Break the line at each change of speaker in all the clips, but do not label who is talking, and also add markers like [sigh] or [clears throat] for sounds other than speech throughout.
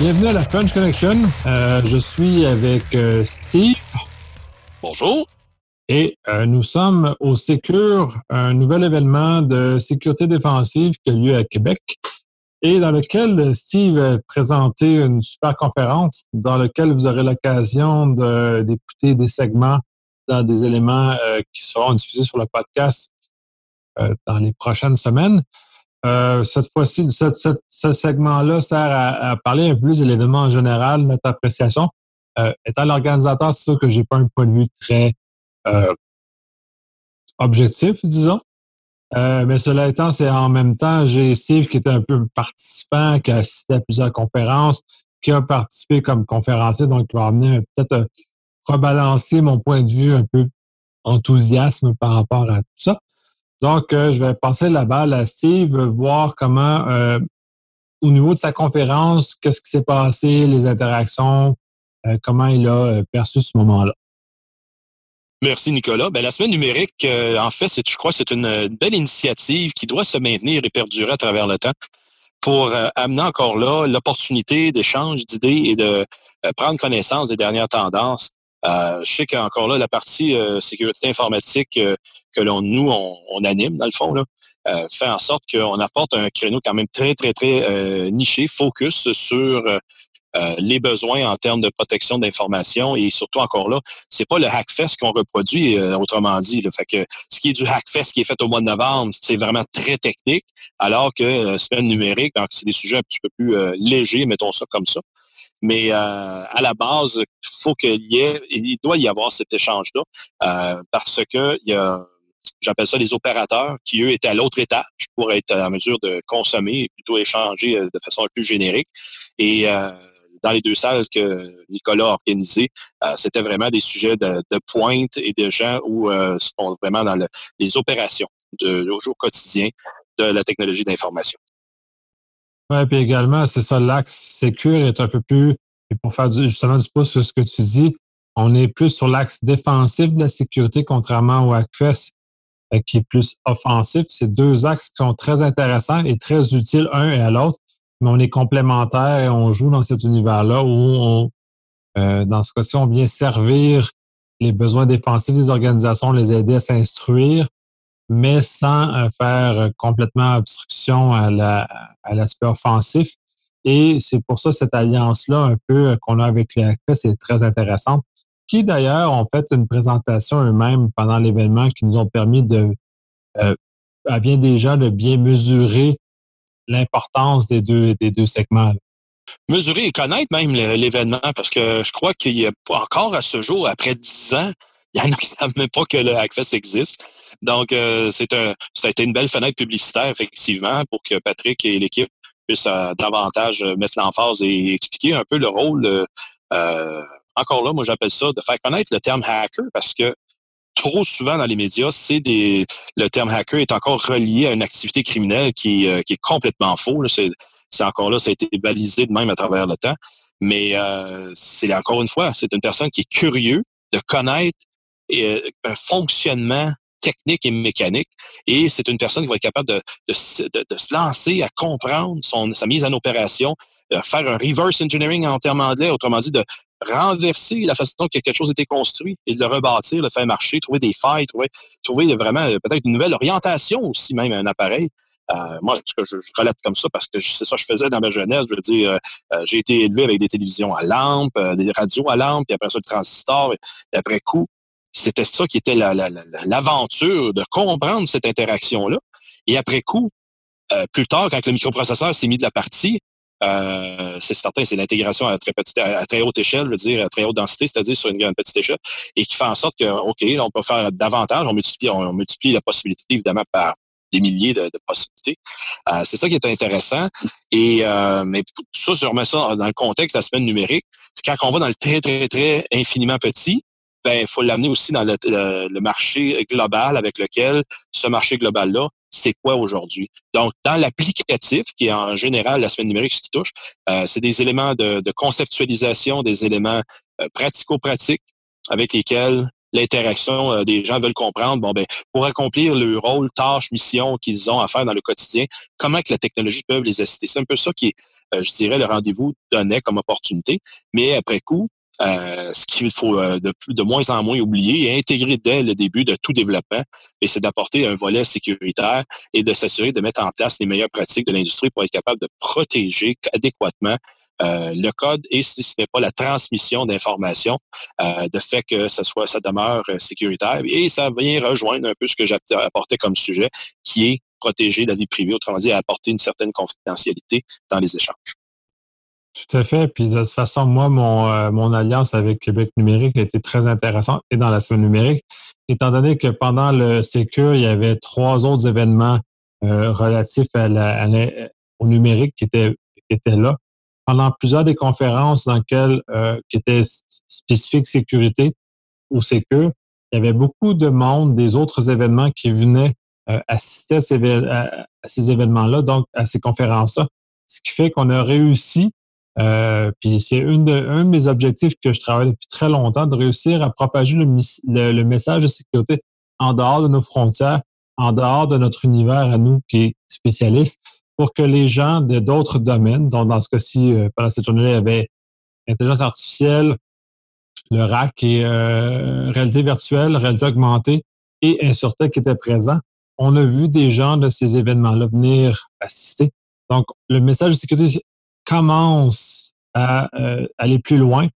bienvenue à la French Connection. Euh, je suis avec euh, Steve.
Bonjour.
Et euh, nous sommes au Sécure, un nouvel événement de sécurité défensive qui a lieu à Québec et dans lequel Steve a présenté une super conférence dans laquelle vous aurez l'occasion d'écouter des segments dans des éléments qui seront diffusés sur le podcast dans les prochaines semaines. Euh, cette fois-ci, ce, segment-là sert à, parler un peu plus de l'événement en général, notre appréciation. Euh, étant l'organisateur, c'est sûr que j'ai pas un point de vue très euh, objectif, disons. mais cela étant, c'est en même temps, j'ai Steve qui était un peu participant, qui a assisté à plusieurs conférences, qui a participé comme conférencier, donc qui va amener peut-être rebalancer mon point de vue un peu enthousiasme par rapport à tout ça. Donc, euh, je vais passer la balle à Steve, voir comment, euh, au niveau de sa conférence, qu'est-ce qui s'est passé, les interactions, euh, comment il a perçu ce moment-là.
Merci, Nicolas. Ben, la semaine numérique, en fait, je crois que c'est une belle initiative qui doit se maintenir et perdurer à travers le temps pour amener encore là l'opportunité d'échange d'idées et de prendre connaissance des dernières tendances euh, je sais qu'encore là, la partie euh, sécurité informatique euh, que l'on nous, on, anime, dans le fond, là, fait en sorte qu'on apporte un créneau quand même très, très, très niché, focus sur les besoins en termes de protection d'information et surtout encore là, c'est pas le Hackfest qu'on reproduit, autrement dit. Fait que ce qui est du Hackfest qui est fait au mois de novembre, c'est vraiment très technique, alors que semaine numérique, c'est des sujets un petit peu plus légers, mettons ça comme ça. Mais euh, à la base, il faut qu'il y ait, il doit y avoir cet échange-là euh, parce que il y a, j'appelle ça les opérateurs qui, eux, étaient à l'autre étage pour être en mesure de consommer et plutôt échanger euh, de façon plus générique. Et dans les deux salles que Nicolas a organisées, c'était vraiment des sujets de, pointe et de gens où sont vraiment dans les opérations de, au jour quotidien de la technologie d'information.
Oui, puis également, c'est ça, l'axe sécure est un peu plus, et pour faire justement du pouce sur ce que tu dis, on est plus sur l'axe défensif de la sécurité, contrairement au Hackfest, euh, qui est plus offensif. C'est deux axes qui sont très intéressants et très utiles un et à l'autre, mais on est complémentaires et on joue dans cet univers-là où on, euh, dans ce cas-ci, on vient servir les besoins défensifs des organisations, les aider à s'instruire, mais sans euh, faire complètement obstruction à l'aspect offensif. Et c'est pour ça cette alliance-là, un peu euh, qu'on a avec les c'est très intéressante. Qui d'ailleurs ont fait une présentation eux-mêmes pendant l'événement qui nous ont permis de, euh, à bien gens, de bien mesurer l'importance des deux, des deux segments.
Mesurer et connaître même l'événement, parce que je crois qu'il y a encore à ce jour, après dix ans, il y en a qui ne savent même pas que le Hackfest existe. Donc, euh, c'est un, ça a été une belle fenêtre publicitaire, effectivement, pour que Patrick et l'équipe puissent euh, davantage euh, mettre l'emphase et expliquer un peu le rôle. encore là, moi, j'appelle ça de faire connaître le terme hacker parce que trop souvent dans les médias, c'est des le terme hacker est encore relié à une activité criminelle qui, qui est complètement faux. C'est, encore là, ça a été balisé de même à travers le temps. Mais c'est encore une fois, c'est une personne qui est curieux de connaître un fonctionnement technique et mécanique. Et c'est une personne qui va être capable de, se lancer à comprendre son, sa mise en opération, faire un reverse engineering en termes anglais, autrement dit, de renverser la façon que quelque chose a été construit et de le rebâtir, le faire marcher, trouver des failles, trouver, trouver vraiment euh, peut-être une nouvelle orientation aussi, même un appareil. Euh, moi, je, je, relate comme ça parce que c'est ça que je faisais dans ma jeunesse. Je veux dire, euh, j'ai été élevé avec des télévisions à lampe, des radios à lampe, puis après ça, le transistor. Et après coup, c'était ça qui était l'aventure de comprendre cette interaction-là. Et après coup, euh, plus tard, quand le microprocesseur s'est mis de la partie, euh, c'est certain, c'est l'intégration à très petite, à très haute échelle, je veux dire, à très haute densité, c'est-à-dire sur une, petite échelle, et qui fait en sorte que, OK, là, on peut faire davantage, on multiplie, on, multiplie la possibilité, évidemment, par des milliers de, possibilités. Euh, c'est ça qui est intéressant. Et mais tout ça, je remets ça dans le contexte de la semaine numérique. C'est quand on va dans le très, très, très infiniment petit, ben, il faut l'amener aussi dans le, marché global avec lequel ce marché global-là, c'est quoi aujourd'hui? Donc, dans l'applicatif, qui est en général la semaine numérique, ce qui touche, euh, c'est des éléments de, conceptualisation, des éléments euh, pratico-pratiques avec lesquels l'interaction euh, des gens veulent comprendre, bon, ben, pour accomplir le rôle, tâche, mission qu'ils ont à faire dans le quotidien, comment que la technologie peut les assister? C'est un peu ça qui est je dirais, le rendez-vous donnait comme opportunité. Mais après coup, ce qu'il faut de, de moins en moins oublier et intégrer dès le début de tout développement, et c'est d'apporter un volet sécuritaire et de s'assurer de mettre en place les meilleures pratiques de l'industrie pour être capable de protéger adéquatement euh, le code et si ce n'est pas la transmission d'informations, euh, de fait que ça soit, ça demeure euh, sécuritaire. Et ça vient rejoindre un peu ce que j'ai apporté comme sujet, qui est protéger la vie privée, autrement dit, apporter une certaine confidentialité dans les échanges.
Tout à fait. Puis de toute façon, moi, mon, mon alliance avec Québec numérique a été très intéressante et dans la semaine numérique, étant donné que pendant le Sécure, il y avait trois autres événements relatifs à la, au numérique qui étaient, qui étaient là pendant plusieurs des conférences dans lesquelles, euh, qui étaient spécifiques sécurité ou sécure, il y avait beaucoup de monde des autres événements qui venaient euh, assister à ces, événements-là, donc à ces conférences-là. Ce qui fait qu'on a réussi, euh, puis c'est un de mes objectifs que je travaille depuis très longtemps, de réussir à propager le message de sécurité en dehors de nos frontières, en dehors de notre univers à nous qui est spécialiste, pour que les gens de d'autres domaines, dont dans ce cas-ci, euh, pendant cette journée, il y avait intelligence artificielle, le RAC et euh, réalité virtuelle, réalité augmentée et Insurtech qui étaient présents. On a vu des gens de ces événements-là venir assister. Donc, le message de sécurité commence à euh, aller plus loin,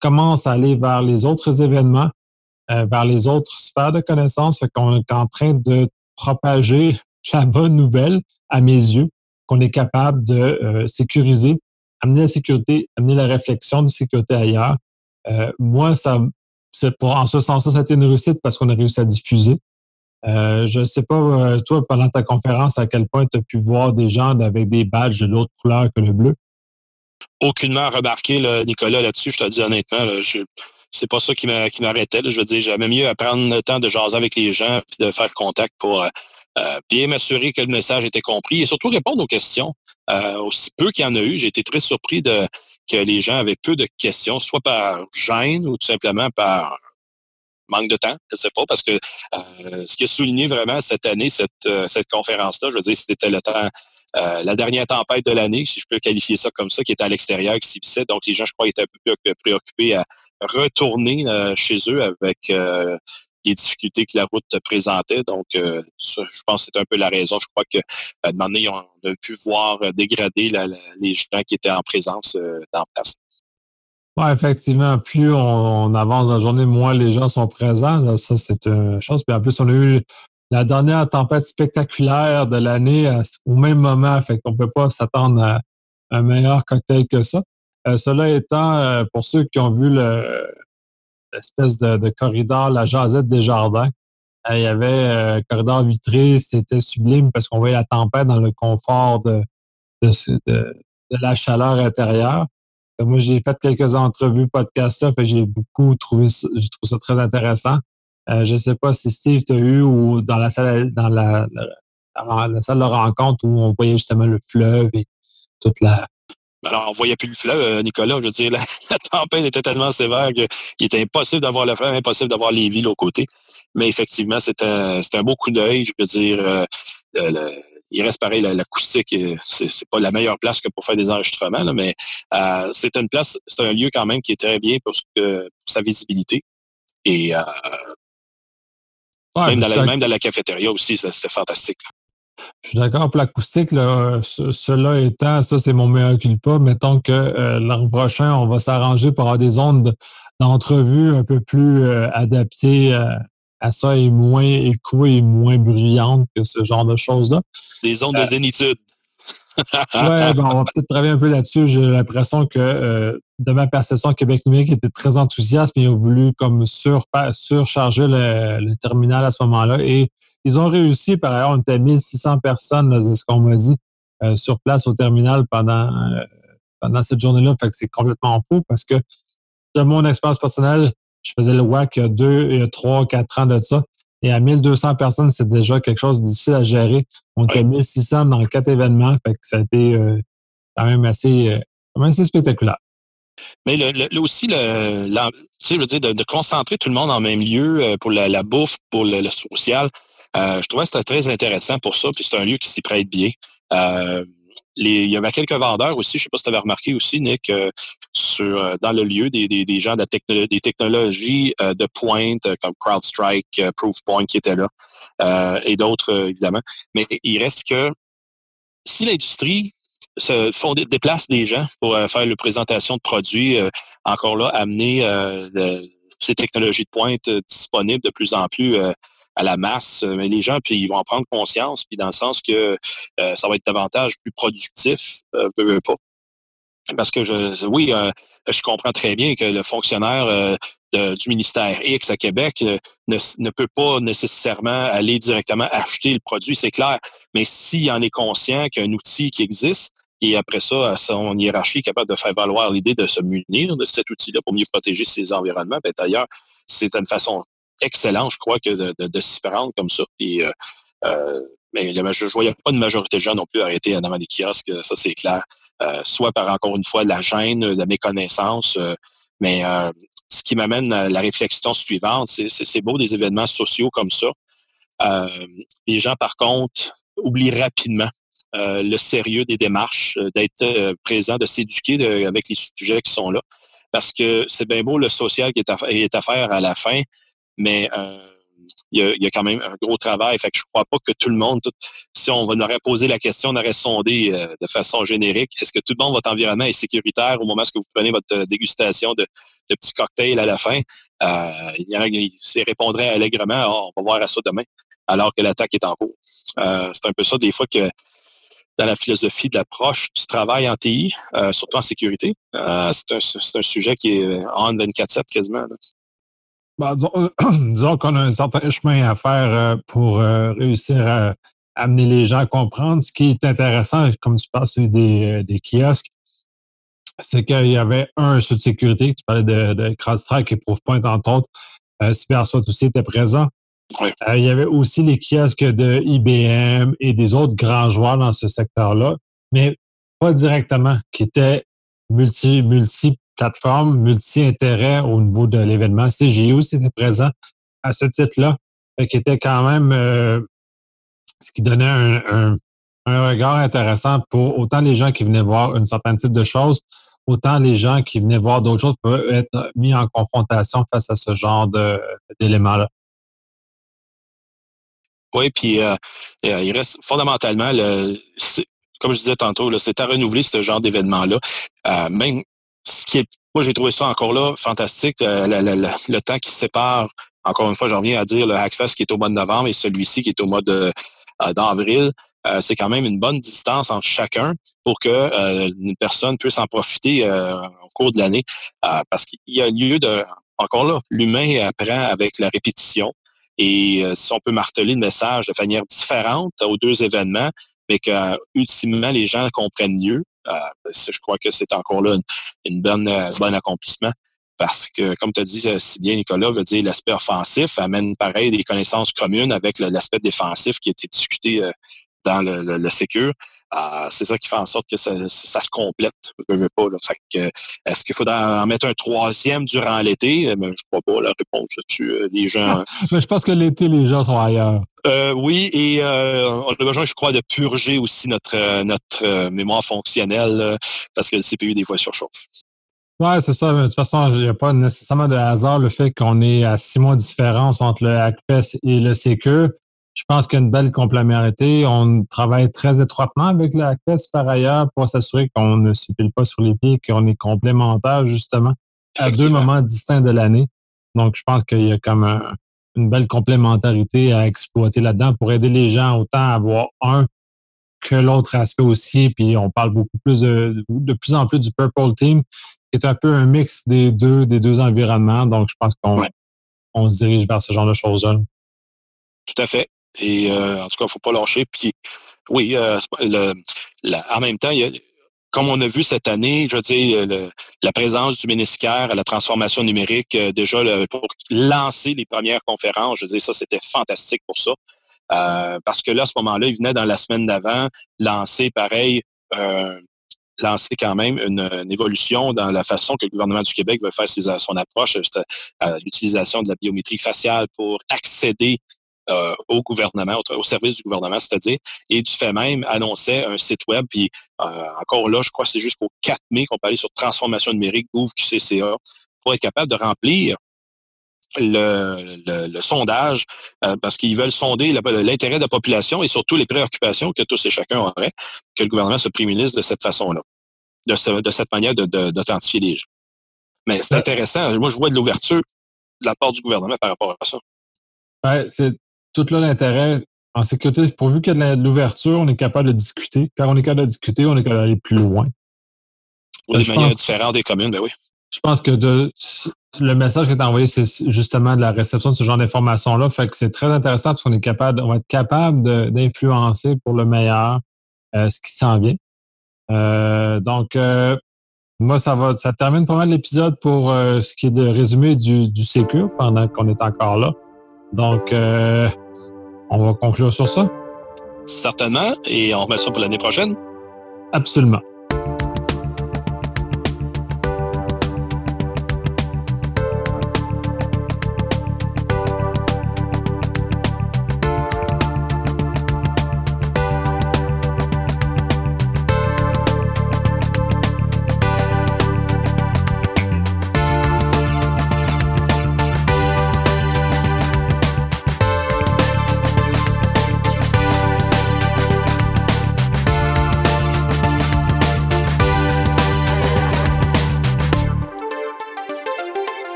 commence à aller vers les autres événements, vers les autres sphères de connaissances. Fait qu'on est en train de propager [laughs] la bonne nouvelle, à mes yeux, qu'on est capable de euh, sécuriser, amener la sécurité, amener la réflexion de sécurité ailleurs. Euh, moi, ça, pour, en ce sens-là, ça a été une réussite parce qu'on a réussi à diffuser. Euh, je ne sais pas, toi, pendant ta conférence, à quel point tu as pu voir des gens avec des badges de l'autre couleur que le bleu?
Aucunement remarqué, Nicolas, là-dessus, je te dis honnêtement, je, c'est pas ça qui m'arrêtait. Je veux dire, j'aimais mieux apprendre le temps de jaser avec les gens et de faire contact pour euh, bien m'assurer que le message était compris et surtout répondre aux questions. Euh, aussi peu qu'il y en a eu, j'ai été très surpris que les gens avaient peu de questions, soit par gêne ou tout simplement par manque de temps, je ne sais pas, parce que euh, ce qui a souligné vraiment cette année, cette, cette conférence-là, je veux dire, c'était le temps, la dernière tempête de l'année, si je peux qualifier ça comme ça, qui était à l'extérieur, qui s'ibissait. Donc, les gens, je crois, étaient un peu préoccupés à retourner chez eux avec les difficultés que la route présentait. Donc, euh, je pense que c'est un peu la raison. Je crois que à un moment donné, on a pu voir euh, dégrader les gens qui étaient en présence euh, dans place.
Oui, effectivement, plus on, avance dans la journée, moins les gens sont présents. ça, c'est une chose. Puis en plus, on a eu la dernière tempête spectaculaire de l'année au même moment. Fait qu'on peut pas s'attendre à un meilleur cocktail que ça. cela étant, pour ceux qui ont vu le, espèce de, corridor, la jasette des jardins. Euh, il y avait un euh, corridor vitré, c'était sublime parce qu'on voyait la tempête dans le confort de, de, la chaleur intérieure. Euh, moi, j'ai fait quelques entrevues podcast et j'ai beaucoup trouvé j'ai trouvé ça très intéressant. Je ne sais pas si Steve t'a eu ou dans la salle dans la, salle de rencontre où on voyait justement le fleuve et toute la,
alors, on voyait plus le fleuve, euh, Nicolas. Je veux dire, la, [laughs] tempête était tellement sévère qu'il était impossible d'avoir le fleuve, impossible d'avoir les villes aux côtés. Mais effectivement, c'était un, un beau coup d'œil. Je veux dire, euh, il reste pareil, l'acoustique, c'est pas la meilleure place que pour faire des enregistrements, mais euh, c'est une place, c'est un lieu quand même qui est très bien pour, sa visibilité. Et même, dans la, même, dans la, cafétéria aussi, c'était fantastique.
Je suis d'accord pour l'acoustique. cela étant, ça, c'est mon meilleur culpa. Mettons que euh, l'an prochain, on va s'arranger pour avoir des ondes d'entrevue un peu plus euh, adaptées euh, à ça et moins écho et moins bruyantes que ce genre de choses-là.
Des ondes de zénitude.
Oui, ben, on va peut-être travailler un peu là-dessus. J'ai l'impression que de ma perception, Québec numérique était très enthousiaste, mais ils ont voulu comme sur, surcharger le, terminal à ce moment-là et ils ont réussi, par ailleurs, on était 1600 personnes, c'est ce qu'on m'a dit, euh, sur place au terminal pendant, euh, pendant cette journée-là. Fait que c'est complètement fou parce que de mon expérience personnelle, je faisais le WAC il y a deux, trois, quatre ans de ça. Et à 1200 personnes, c'est déjà quelque chose de difficile à gérer. On était 1600 dans quatre événements. Fait que ça a été euh, quand même assez, assez spectaculaire.
Mais le, aussi, le, je veux dire, de, concentrer tout le monde en même lieu pour la, bouffe, pour le social, euh, je trouvais que c'était très intéressant pour ça, puis c'est un lieu qui s'y prête bien. Euh, il y avait quelques vendeurs aussi, je ne sais pas si tu avais remarqué aussi, Nick, sur, dans le lieu, des, gens de des technologies de pointe comme CrowdStrike, Proofpoint qui étaient là, et d'autres, évidemment. Mais il reste que si l'industrie se déplace des gens pour faire la présentation de produits, encore là, amener ces technologies de pointe disponibles de plus en plus à la masse, mais les gens, puis ils vont en prendre conscience, puis dans le sens que ça va être davantage plus productif, euh, pas. Parce que je, oui, je comprends très bien que le fonctionnaire du ministère X à Québec ne, peut pas nécessairement aller directement acheter le produit, c'est clair. Mais s'il en est conscient qu'il y a un outil qui existe, et après ça, son hiérarchie est capable de faire valoir l'idée de se munir de cet outil-là pour mieux protéger ses environnements, ben, d'ailleurs, c'est une façon excellente, je crois, que de, s'y prendre comme ça. Euh, euh, mais je ne voyais pas de majorité de gens non plus arrêter en avant des kiosques, ça c'est clair. Euh, soit par encore une fois la gêne, la méconnaissance, mais ce qui m'amène à la réflexion suivante, c'est beau des événements sociaux comme ça. les gens, par contre, oublient rapidement le sérieux des démarches, d'être présent, de s'éduquer avec les sujets qui sont là. Parce que c'est bien beau le social qui est à, faire à la fin, mais il y, a, quand même un gros travail. Fait que je crois pas que tout le monde, si on aurait posé la question, on aurait sondé de façon générique, est-ce que tout le monde, votre environnement est sécuritaire au moment où vous prenez votre dégustation de, petits cocktails à la fin? il y en a qui répondraient allègrement, oh, on va voir à ça demain, alors que l'attaque est en cours. c'est un peu ça des fois que dans la philosophie de l'approche du travail en TI, euh, surtout en sécurité. Euh, c'est un, sujet qui est en 24-7 quasiment.
Ben, [clears throat] disons, qu'on a un certain chemin à faire euh, pour réussir à amener les gens à comprendre. Ce qui est intéressant, comme tu parles des, des kiosques, c'est qu'il y avait un sous de sécurité, tu parlais de, de CrowdStrike et Proofpoint, entre autres. CyberSwat aussi était présent. Euh, il y avait aussi les kiosques de IBM et des autres grands joueurs dans ce secteur-là, mais pas directement, qui étaient multi, multi-plateformes, multi-intérêts au niveau de l'événement. CGU, c'était présent à ce titre-là, qui était quand même euh, ce qui donnait un, regard intéressant pour autant les gens qui venaient voir un certain type de choses, autant les gens qui venaient voir d'autres choses peuvent être mis en confrontation face à ce genre d'éléments-là.
Oui, puis euh, euh, il reste fondamentalement, le, comme je disais tantôt, c'est à renouveler ce genre d'événement-là. Même ce qui est, moi j'ai trouvé ça encore là fantastique, le, temps qui sépare, encore une fois, j'en reviens à dire le Hackfest qui est au mois de novembre et celui-ci qui est au mois d'avril. c'est quand même une bonne distance entre chacun pour que une personne puisse en profiter au cours de l'année. parce qu'il y a lieu de, encore là, l'humain apprend avec la répétition. Et euh, si on peut marteler le message de manière différente aux deux événements, mais que ultimement les gens comprennent mieux, euh, je crois que c'est encore là une, bonne euh, bon accomplissement. Parce que, comme tu as dit si bien, Nicolas, veut dire l'aspect offensif amène pareil des connaissances communes avec l'aspect défensif qui a été discuté dans le, le, le ah, c'est ça qui fait en sorte que ça, se complète. Je veux pas, est-ce qu'il faudra en mettre un troisième durant l'été? Eh ben, je ne crois pas la réponse là-dessus. Euh, les gens. [laughs]
Mais je pense que l'été, les gens sont ailleurs.
Euh, oui, et euh, on a besoin, je crois, de purger aussi notre, notre mémoire fonctionnelle parce que le CPU, des fois, surchauffe.
Oui, c'est ça. De toute façon, il n'y a pas nécessairement de hasard le fait qu'on est à six mois de différence entre le Hackfest et le CQ je pense qu'il y a une belle complémentarité. On travaille très étroitement avec la CAS par ailleurs pour s'assurer qu'on ne se pile pas sur les pieds, qu'on est complémentaires justement à deux moments distincts de l'année. Donc, je pense qu'il y a comme une belle complémentarité à exploiter là-dedans pour aider les gens autant à avoir un que l'autre aspect aussi. Puis on parle beaucoup plus de, de plus en plus du Purple Team, qui est un peu un mix des deux, des deux environnements. Donc, je pense qu'on on se dirige vers ce genre de choses-là.
Tout à fait. Et euh, en tout cas, il ne faut pas lâcher. Puis oui, euh, en même temps, comme on a vu cette année, je veux dire, la présence du ministère à la transformation numérique, euh, déjà pour lancer les premières conférences, je veux dire, ça, c'était fantastique pour ça. parce que là, à ce moment-là, il venait dans la semaine d'avant lancer, pareil, lancer quand même une, évolution dans la façon que le gouvernement du Québec veut faire son approche, à l'utilisation de la biométrie faciale pour accéder euh, au gouvernement, au, service du gouvernement, c'est-à-dire, et du fait même annonçait un site web, puis euh, encore là, je crois que c'est jusqu'au 4 mai qu'on peut aller sur transformation numérique, Gouv QCCA, pour être capable de remplir le, sondage euh, parce qu'ils veulent sonder l'intérêt de la population et surtout les préoccupations que tous et chacun auraient, que le gouvernement se prémunisse de cette façon-là, de, cette manière d'authentifier les gens. Mais c'est intéressant. Moi, je vois de l'ouverture de la part du gouvernement par rapport à ça.
Ouais, c'est tout là l'intérêt. En sécurité, pourvu qu'il y ait de l'ouverture, on est capable de discuter. Quand on est capable de discuter, on est capable d'aller plus loin.
Pour des manières différentes des communes, ben oui.
Je pense que de, le message que tu as envoyé, c'est justement de la réception de ce genre d'informations-là. Fait que c'est très intéressant parce qu'on est capable, on va être capable d'influencer pour le meilleur euh, ce qui s'en vient. Euh, donc, euh, moi, ça va, ça termine pas mal l'épisode pour ce qui est de résumé du, du Sécure pendant qu'on est encore là. Donc, on va conclure sur ça.
Certainement, et on remet ça pour l'année prochaine.
Absolument.